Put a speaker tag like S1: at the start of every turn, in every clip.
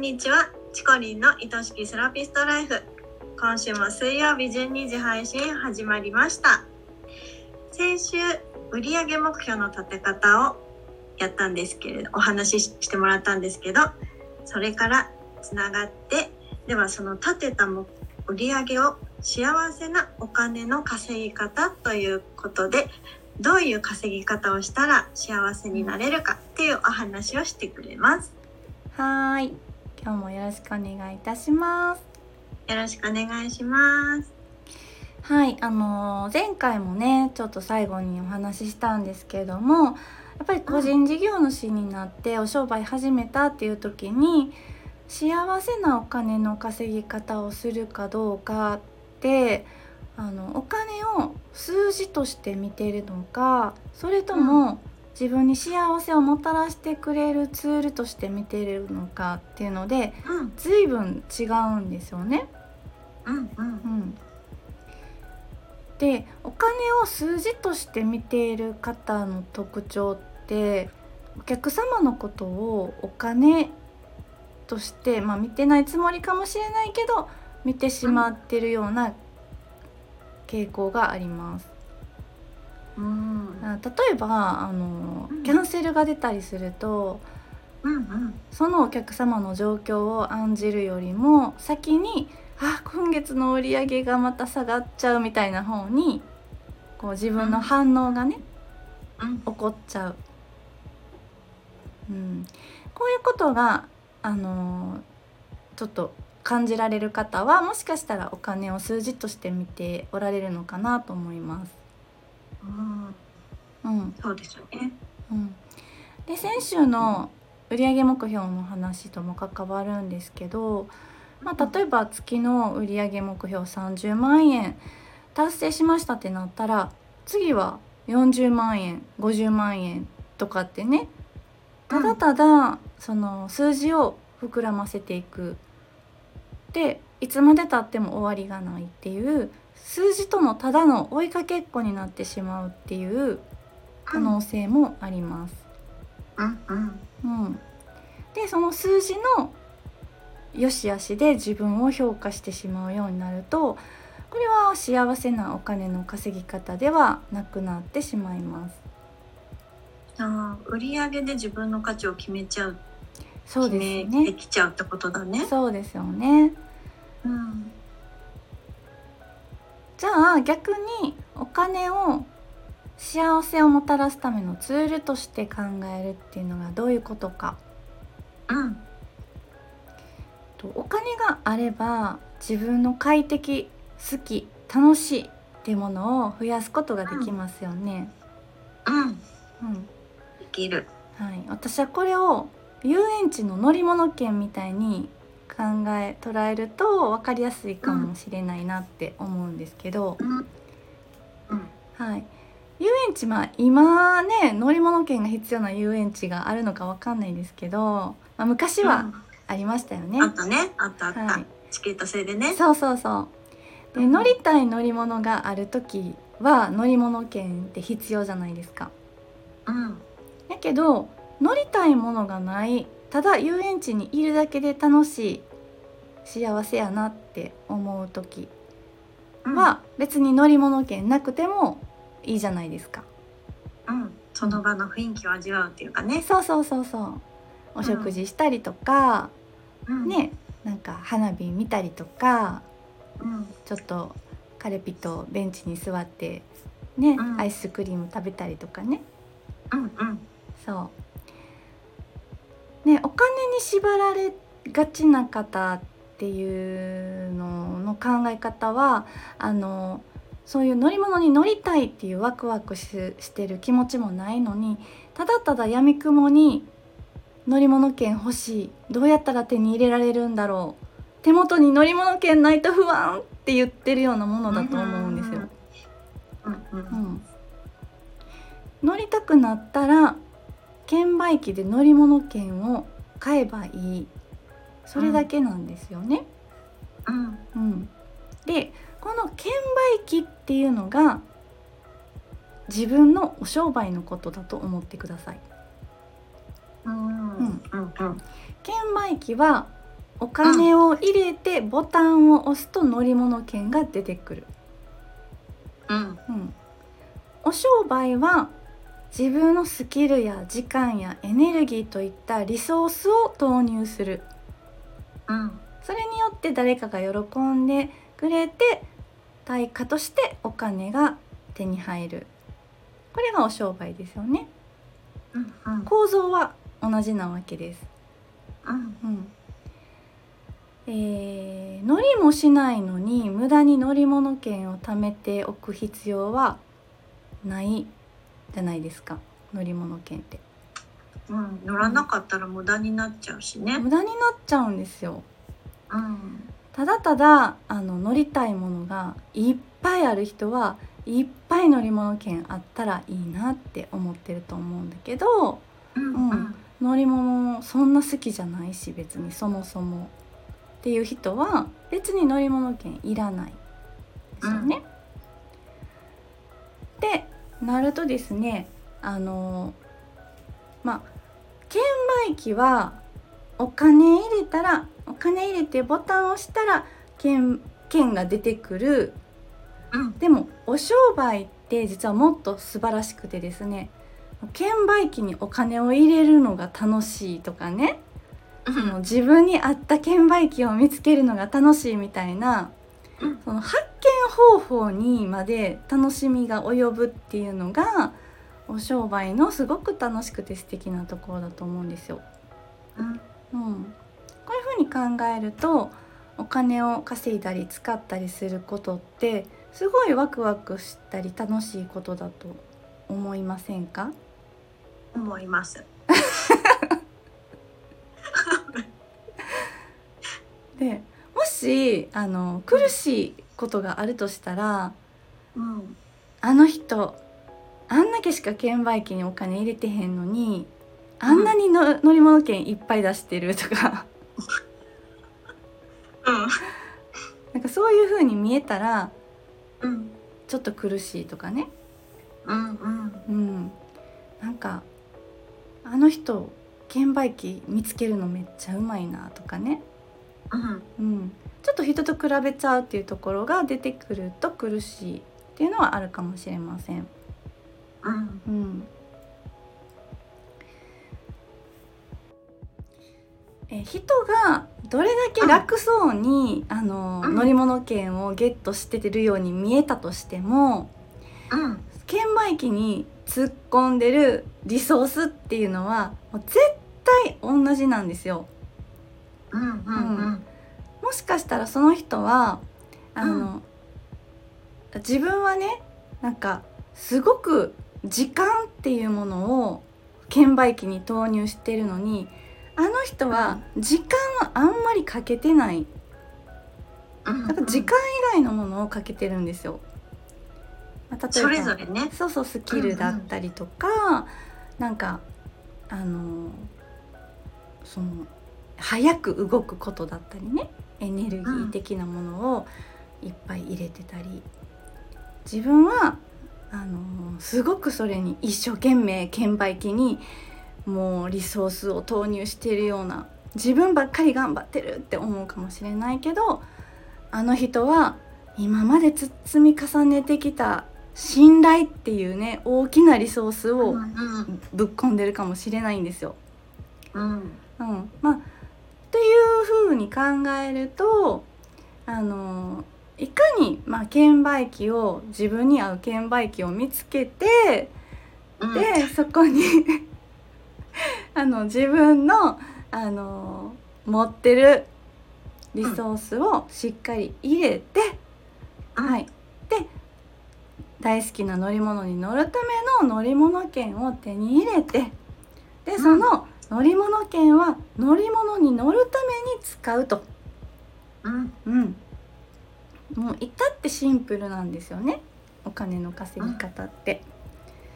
S1: んにちは。チコリンの愛しきセラピストライフ。今週も水曜日12時配信始まりました。先週、売上目標の立て方をやったんですけれど、お話ししてもらったんですけど、それからつながって、ではその立てた売上を幸せなお金の稼ぎ方ということで、どういう稼ぎ方をしたら幸せになれるかっていうお話をしてくれます。
S2: はーい。今日もよろしくお願いいたします。
S1: よろしくお願いします。
S2: はい、あのー前回もね、ちょっと最後にお話ししたんですけれども、やっぱり個人事業主になってお商売始めたっていう時に、幸せなお金の稼ぎ方をするかどうかって、あのお金を数字として見てるのか、それとも、自分に幸せをもたらしてくれるツールとして見ているのかっていうので
S1: うん、
S2: 随分違うんですよね。
S1: うん、うん
S2: う。ん、でお金を数字として見ている方の特徴ってお客様のことをお金として、まあ、見てないつもりかもしれないけど見てしまってるような傾向があります。
S1: うん、
S2: あ例えばあの
S1: うん。
S2: キャンセルが出たりすると
S1: うん、うん。
S2: そのお客様の状況を案じるよりも先にあ今月の売り上げがまた下がっちゃうみたいな方にこう自分の反応がね、
S1: うん、
S2: 起こっちゃう、うん、こういうことがあのーちょっと感じられる方はもしかしたらお金を数字として見ておられるのかなと思います。
S1: うん、
S2: うん。
S1: そうですよね。
S2: うん、で先週の売上目標の話とも関わるんですけど、まあ、例えば月の売上目標30万円達成しましたってなったら次は40万円50万円とかってねただただその数字を膨らませていく。でいつまでたっても終わりがないっていう数字とのただの追いかけっこになってしまうっていう可能性もあります。
S1: うん、うん、
S2: うん、でその数字の良し悪しで自分を評価してしまうようになるとこれは幸せなお金の稼ぎ方ではなくなってしまいます。
S1: あー売上で自分の価値を決めちゃう、
S2: そうです
S1: 決めて
S2: ね。
S1: きちゃうってことだね。
S2: そうですよね。
S1: うん、
S2: じゃあ逆にお金を幸せをもたらすためのツールとして考えるっていうのがどういうことか。
S1: うん、
S2: とお金があれば自分の快適好き楽しいっていうものを増やすことができますよね。
S1: うん、
S2: うん
S1: できる。
S2: はい、私はこれを遊園地の乗り物券みたいに考え捉えると分かりやすいかもしれないなって思うんですけど、
S1: うん、うん、
S2: はい、遊園地まあ今ね乗り物券が必要な遊園地があるのか分かんないですけど、まあ、昔はありましたよね。
S1: あったね、あったあった。
S2: はい。
S1: チケット制でね。
S2: そうそうそう。で
S1: うん。
S2: 乗りたい乗り物がある時は乗り物券って必要じゃないですか。
S1: うん、
S2: やけど乗りたいものがないただ遊園地にいるだけで楽しい幸せやなって思う時
S1: うん、
S2: は別に乗り物券なくてもいいじゃないですか。
S1: うん、その場の雰囲気を味わうっていうかね。
S2: そうそうそうそう。お食事したりとか、
S1: うん、
S2: ねなんか花火見たりとか
S1: うん、
S2: ちょっとカレピとベンチに座ってね、
S1: うん。
S2: アイスクリーム食べたりとかね。
S1: うん、うん、
S2: そうねお金に縛られがちな方っていうのの考え方はあのそういう乗り物に乗りたいっていうワクワクししてる気持ちもないのにただただやみくもに乗り物券欲しいどうやったら手に入れられるんだろう手元に乗り物券ないと不安って言ってるようなものだと思うんですよ。
S1: うん、
S2: 乗りたくなったら券売機で乗り物券を買えばいい。それだけなんですよね。
S1: うん、
S2: うん、でこの券売機っていうのが自分のお商売のことだと思ってください。
S1: うん、うん、うん、
S2: 券売機はお金を入れてボタンを押すと乗り物券が出てくる、
S1: うん。
S2: うん、お商売は自分のスキルや時間やエネルギーといったリソースを投入する。
S1: うん。
S2: それによって誰かが喜んでくれて対価としてお金が手に入る。これがお商売ですよね。
S1: うんうん。
S2: 構造は同じなわけです、
S1: うん。
S2: うん。えー乗りもしないのに無駄に乗り物券を貯めておく必要はないじゃないですか。乗り物券って。
S1: うん乗らなかったら無駄になっちゃうしね。
S2: 無駄になっちゃうんですよ。
S1: うん。
S2: ただただあの乗りたいものがいっぱいある人はいっぱい乗り物券あったらいいなって思ってると思うんだけど
S1: うん
S2: うん。乗り物そんな好きじゃないし別にそもそもっていう人は別に乗り物券いらないですよね。でなるとですね。あのまあ券売機はお金入れたらお金入れてボタンを押したら券券が出てくる。
S1: うん。
S2: でもお商売って実はもっと素晴らしくてですね券売機にお金を入れるのが楽しいとかね、
S1: うん。
S2: 自分に合った券売機を見つけるのが楽しいみたいな、
S1: うん
S2: その発見方法にまで楽しみが及ぶっていうのがお商売のすごく楽しくて素敵なところだと思うんですよ。
S1: うん。
S2: うん、こういうふうに考えるとお金を稼いだり使ったりすることってすごいワクワクしたり楽しいことだと思いませんか？
S1: 思います。
S2: でもしあの苦しいことがあるとしたら
S1: うん。
S2: あの人あんだけしか券売機にお金入れてへんのにあんなにの、乗り物券いっぱい出してるとか。なんかそういう風に見えたら
S1: うんうん。
S2: ちょっと苦しいとかね。
S1: うんうん。
S2: うん。なんかあの人券売機見つけるのめっちゃうまいなとかね、
S1: うん。
S2: うん、ちょっと人と比べちゃうっていうところが出てくると苦しいっていうのはあるかもしれません。
S1: うん。
S2: うんえ人がどれだけ楽そうに、あの
S1: うん
S2: 乗り物券をゲットしてるように見えたとしても
S1: うん。
S2: 券売機に突っ込んでるリソースっていうのはもう絶対同じなんですよ。
S1: うんうん。うん
S2: もしかしたらその人はあの、自分はねなんかすごく時間っていうものを券売機に投入してるのにあの人は時間はあんまりかけてない。
S1: うん
S2: だから時間以外のものをかけてるんですよ。まあ、例えば
S1: それぞれね。
S2: そうそうスキルだったりとか、なんかあのその早く動くことだったりねエネルギー的なものをいっぱい入れてたり。自分はあのすごくそれに一生懸命券売機にもうリソースを投入しているような自分ばっかり頑張ってるって思うかもしれないけどあの人は今までつ積み重ねてきた信頼っていうね大きなリソースをぶっ込んでるかもしれないんですよ。
S1: うん。
S2: うん、まあっていう風に考えるとあのいかに、まあ、券売機を自分に合う券売機を見つけて
S1: うん。
S2: でそこに あの自分のあの持ってるリソースをしっかり入れて、はい、で大好きな乗り物に乗るための乗り物券を手に入れてでその乗り物券は乗り物に乗るために使うと。
S1: うん。
S2: うん、もう至ってシンプルなんですよね。お金の稼ぎ方って。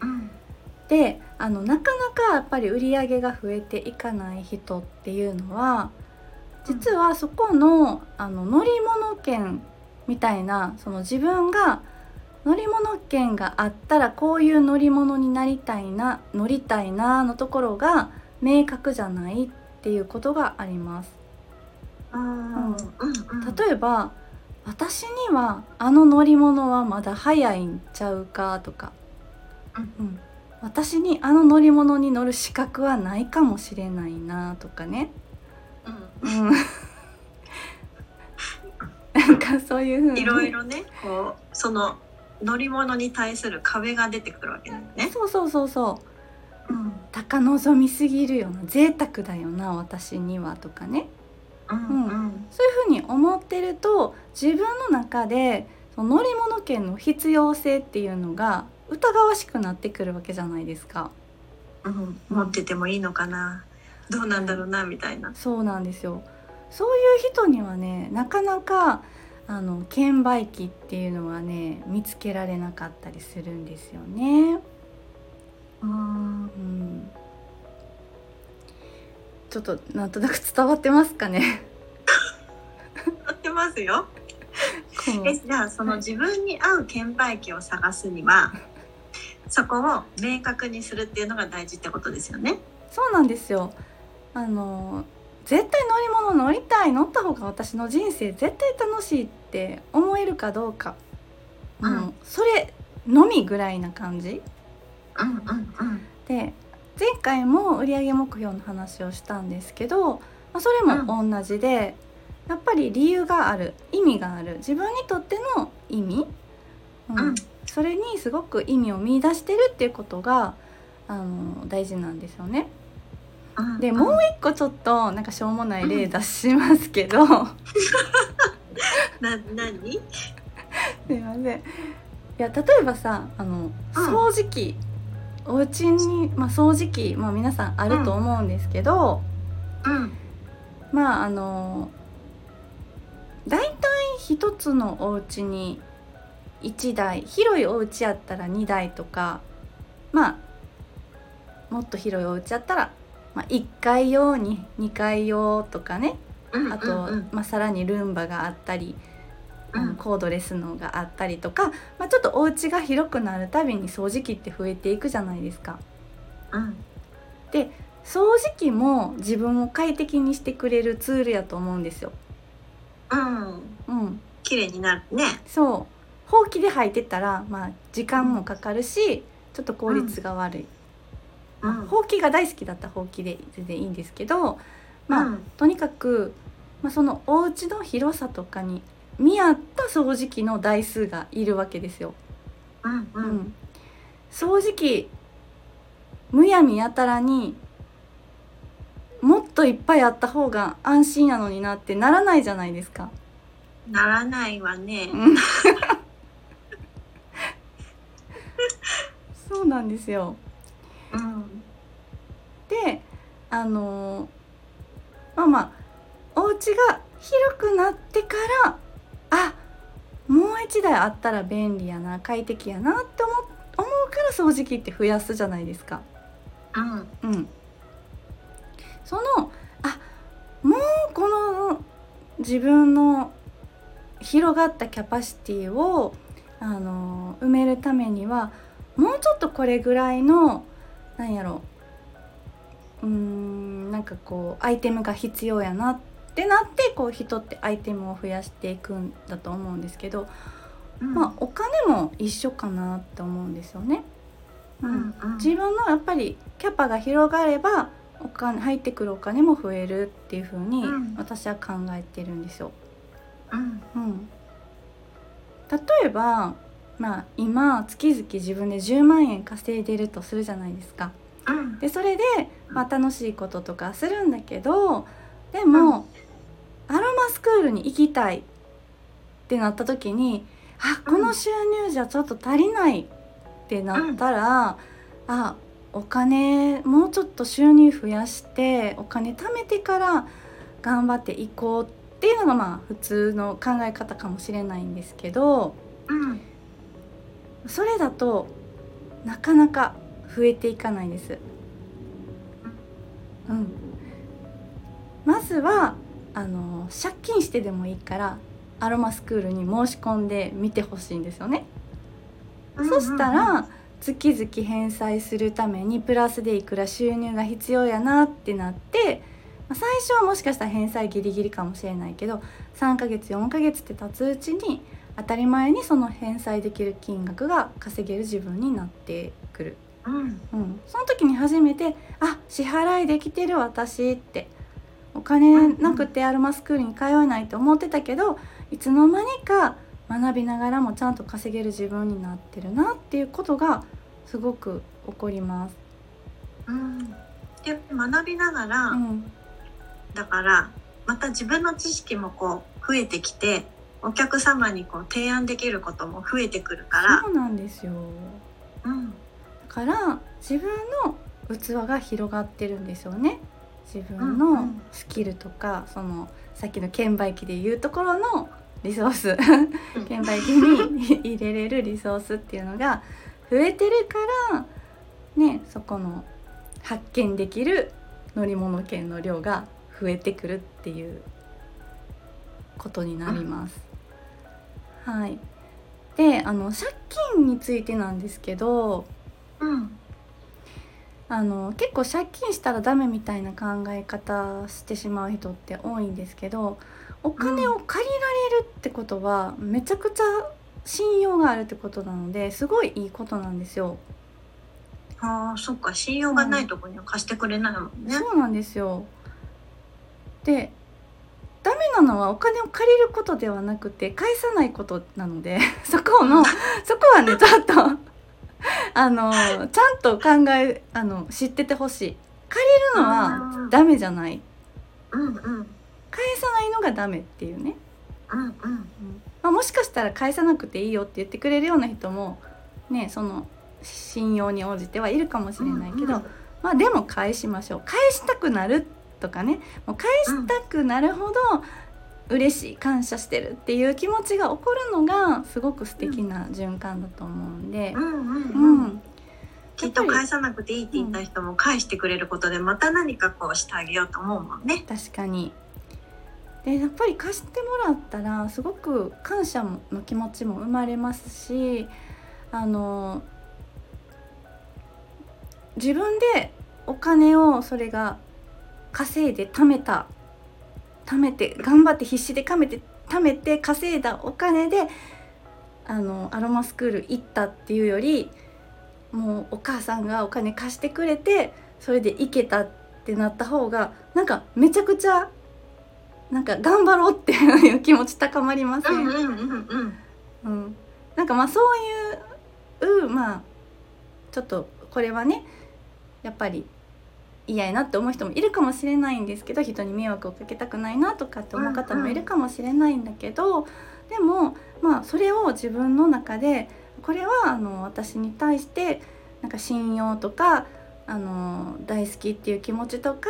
S1: うん。
S2: であのなかなかやっぱり売り上げが増えていかない人っていうのは実はそこのあの乗り物券みたいなその自分が乗り物券があったらこういう乗り物になりたいな乗りたいなのところが明確じゃないっていうことがあります。
S1: うん。うん
S2: 例えば私にはあの乗り物はまだ早いんちゃうかとか、うん、私にあの乗り物に乗る資格はないかもしれないなとかね、
S1: うん。
S2: うん、なんかそういうふうに。
S1: いろいろねこうその乗り物に対する壁が出てくるわけだよね。
S2: そうそうそうそう
S1: うん
S2: 高望みすぎるよな贅沢だよな私にはとかね。
S1: うんうん。
S2: そういうふうに思ってると自分の中でその乗り物券の必要性っていうのが疑わしくなってくるわけじゃないですか。
S1: うん。持っててもいいのかな。どうなんだろうなみたいな。
S2: そうなんですよ。そういう人にはねなかなかあの券売機っていうのはね見つけられなかったりするんですよね。
S1: うん
S2: うん、ちょっとなんとなく伝わってますかね。
S1: やってますよ。えじゃあその自分に合う券売機を探すにはそこを明確にするっていうのが大事ってことですよね。
S2: そうなんですよ。あの絶対乗り物乗りたい乗った方が私の人生絶対楽しいって思えるかどうか、もう
S1: うん。
S2: それのみぐらいな感じで前回も売上目標の話をしたんですけど、まあ、それも同じで、やっぱり理由がある意味がある。自分にとっての意味、うん。
S1: うん。
S2: それにすごく意味を見出してるっていうことがあの大事なんですよね。
S1: うん。
S2: でもう一個ちょっとなんかしょうもない例出しますけど、
S1: な何？
S2: すいません。いや例えばさあの掃除機、お家にまあ掃除機まあ皆さんあると思うんですけど、
S1: うん。
S2: まああの大体一つのお家に1台広いお家やったら2台とかまあもっと広いお家やったら、まあ、1階用に2階用とかね
S1: うん
S2: あと、
S1: うん。
S2: まあ、さらにルンバがあったり、あ
S1: うん。
S2: のコードレスのがあったりとか、まあ、ちょっとお家が広くなるたびに掃除機って増えていくじゃないですか。
S1: うん。
S2: 掃除機も自分を快適にしてくれるツールやと思うんですよ。
S1: うん。
S2: うん、
S1: 綺麗になるね。
S2: そう。ほうきで履いてたら、まあ、時間もかかるしちょっと効率が悪い、
S1: うん。
S2: ほうきが大好きだったらほうきで全然いいんですけど、まあ
S1: うん。
S2: とにかく、まあ、そのお家の広さとかに見合った掃除機の台数がいるわけですよ。
S1: うんう
S2: うんん、掃除機むやみやたらにもっといっぱいあった方が安心やのになってならないじゃないですか。
S1: ならないわね。
S2: うん そうなんですよ。
S1: うん
S2: であのまあまあお家が広くなってからあもう一台あったら便利やな快適やなって思う思うから掃除機って増やすじゃないですか。
S1: うん。
S2: うん、そのあもうこの自分の広がったキャパシティをあの埋めるためにはもうちょっとこれぐらいのなんやろ。うーんなんかこうアイテムが必要やなってなってこう人ってアイテムを増やしていくんだと思うんですけど、
S1: うん。
S2: まあお金も一緒かなって思うんですよね。
S1: うんうん。
S2: 自分のやっぱりキャパが広がればお金入ってくるお金も増えるっていう風に
S1: うん。
S2: 私は考えてるんですよ。
S1: うん。
S2: うん、例えば、まあ、今月々自分で10万円稼いでるとするじゃないですか。
S1: うん。
S2: でそれで、まあ、楽しいこととかするんだけどでも、アロマスクールに行きたいってなった時にあこの収入じゃちょっと足りないってなったら、あお金もうちょっと収入増やしてお金貯めてから頑張っていこうっていうのがまあ普通の考え方かもしれないんですけど
S1: うん。
S2: それだとなかなか増えていかないです。うん、まずはあの借金してでもいいからアロマスクールに申し込んでみてほしいんですよね。そしたら月々返済するためにプラスでいくら収入が必要やなってなって、まあ最初はもしかしたら返済ギリギリかもしれないけど3ヶ月4ヶ月って経つうちに当たり前にその返済できる金額が稼げる自分になってくる、
S1: うん。
S2: うん、その時に初めてあ支払いできてる私ってお金なくてアロマスクールに通えないと思ってたけどいつの間にか学びながらもちゃんと稼げる自分になってるなっていうことがすごく起こります。
S1: うん、で学びながら、
S2: うん、
S1: だからまた自分の知識もこう増えてきてお客様にこう提案できることも増えてくるから。
S2: そうなんですよ。
S1: うん。
S2: だから自分の器が広がってるんですよね自分のスキルとか、そのさっきの券売機でいうところのリソース。券売機に 入れれるリソースっていうのが増えてるからねそこの発見できる乗り物券の量が増えてくるっていうことになります。はい、であの借金についてなんですけど
S1: うん
S2: あの結構借金したらダメみたいな考え方してしまう人って多いんですけどお金を借りられるってことはめちゃくちゃ信用があるってことなのですごいいいことなんですよ。
S1: ああそっか信用がないとこには貸してくれないもんね。
S2: そうなんですよでダメなのはお金を借りることではなくて返さないことなので そこのそこはねちょっとあのちゃんと考えあの知っててほしい。借りるのはダメじゃない。
S1: うんうん。
S2: 返さないのがダメっていうね、
S1: うんうん。
S2: まあ、もしかしたら返さなくていいよって言ってくれるような人もねその信用に応じてはいるかもしれないけど、まあでも返しましょう。返したくなるとかね。もう返したくなるほど嬉しい感謝してるっていう気持ちが起こるのがすごく素敵な循環だと思うんで
S1: う、んうん
S2: う
S1: うん
S2: ん、
S1: きっと返さなくていいって言った人も返してくれることでまた何かこうしてあげようと思うもんね。
S2: 確かに。でやっぱり貸してもらったらすごく感謝の気持ちも生まれますしあの自分でお金をそれが稼いで貯めた貯めて頑張って必死で貯めて貯めて稼いだお金であのアロマスクール行ったっていうよりもうお母さんがお金貸してくれてそれで行けたってなった方がなんかめちゃくちゃなんか頑張ろうっていう気持ち高まりません、
S1: うんうんうんうん。
S2: うん、なんかまあそういうまあちょっとこれはねやっぱり嫌やなって思う人もいるかもしれないんですけど人に迷惑をかけたくないなとかって思う方もいるかもしれないんだけど、でもまあそれを自分の中でこれはあの私に対してなんか信用とかあの大好きっていう気持ちとか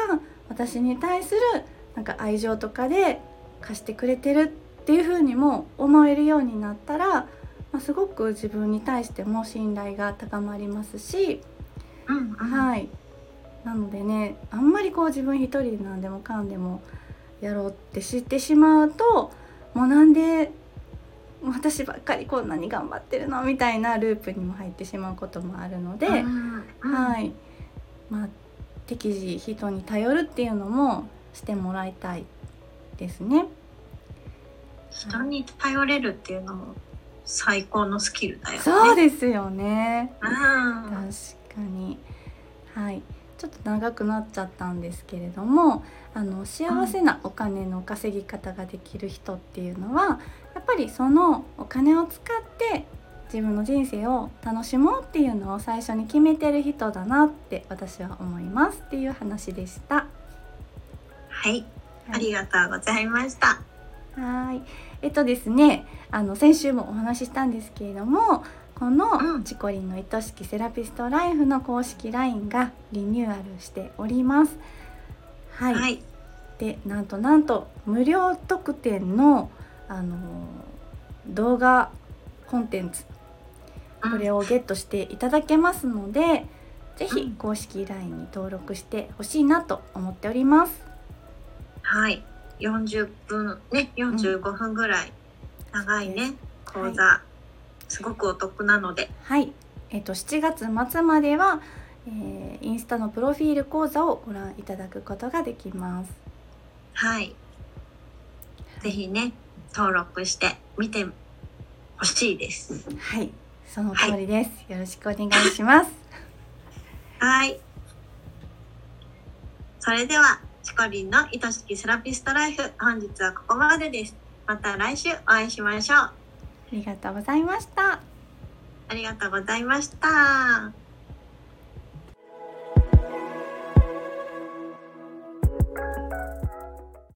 S2: 私に対するなんか愛情とかで貸してくれてるっていう風にも思えるようになったら、まあ、すごく自分に対しても信頼が高まりますし、
S1: うんうん。
S2: はいなのでねあんまりこう自分一人で何でもかんでもやろうって知ってしまうともうなんで私ばっかりこんなに頑張ってるのみたいなループにも入ってしまうこともあるので、はいまあ適時人に頼るっていうのもしてもらいたいですね。
S1: 人に頼れるっていうのも最高のスキルだよね。
S2: そうですよね。
S1: うん
S2: 確かに。はい。ちょっと長くなっちゃったんですけれどもあの幸せなお金の稼ぎ方ができる人っていうのはやっぱりそのお金を使って自分の人生を楽しもうっていうのを最初に決めてる人だなって私は思いますっていう話でした。
S1: はい、ありがとうございました。
S2: はい。えっとですね、あの先週もお話ししたんですけれども、この
S1: うん。
S2: チコリンの愛しきセラピストライフの公式 LINE がリニューアルしております。はい。
S1: はい、
S2: で、なんとなんと無料特典のあの動画コンテンツこれをゲットしていただけますので、ぜひ
S1: うん。
S2: 公式 LINE に登録してほしいなと思っております。
S1: はい、40分ね、45分ぐらい。長いね、講座、
S2: は
S1: すごくお得なので、
S2: はい、えっと7月末までは、えーインスタのプロフィール講座をご覧いただくことができます。
S1: はい。ぜひね、登録してみてほしいです。
S2: はいその通りです、よろしくお願いします
S1: はい。それでは、チコリンの愛しきセラピストライフ、本日はここまでです。また来週お会いしましょう。
S2: ありがとうございました
S1: ありがとうございました。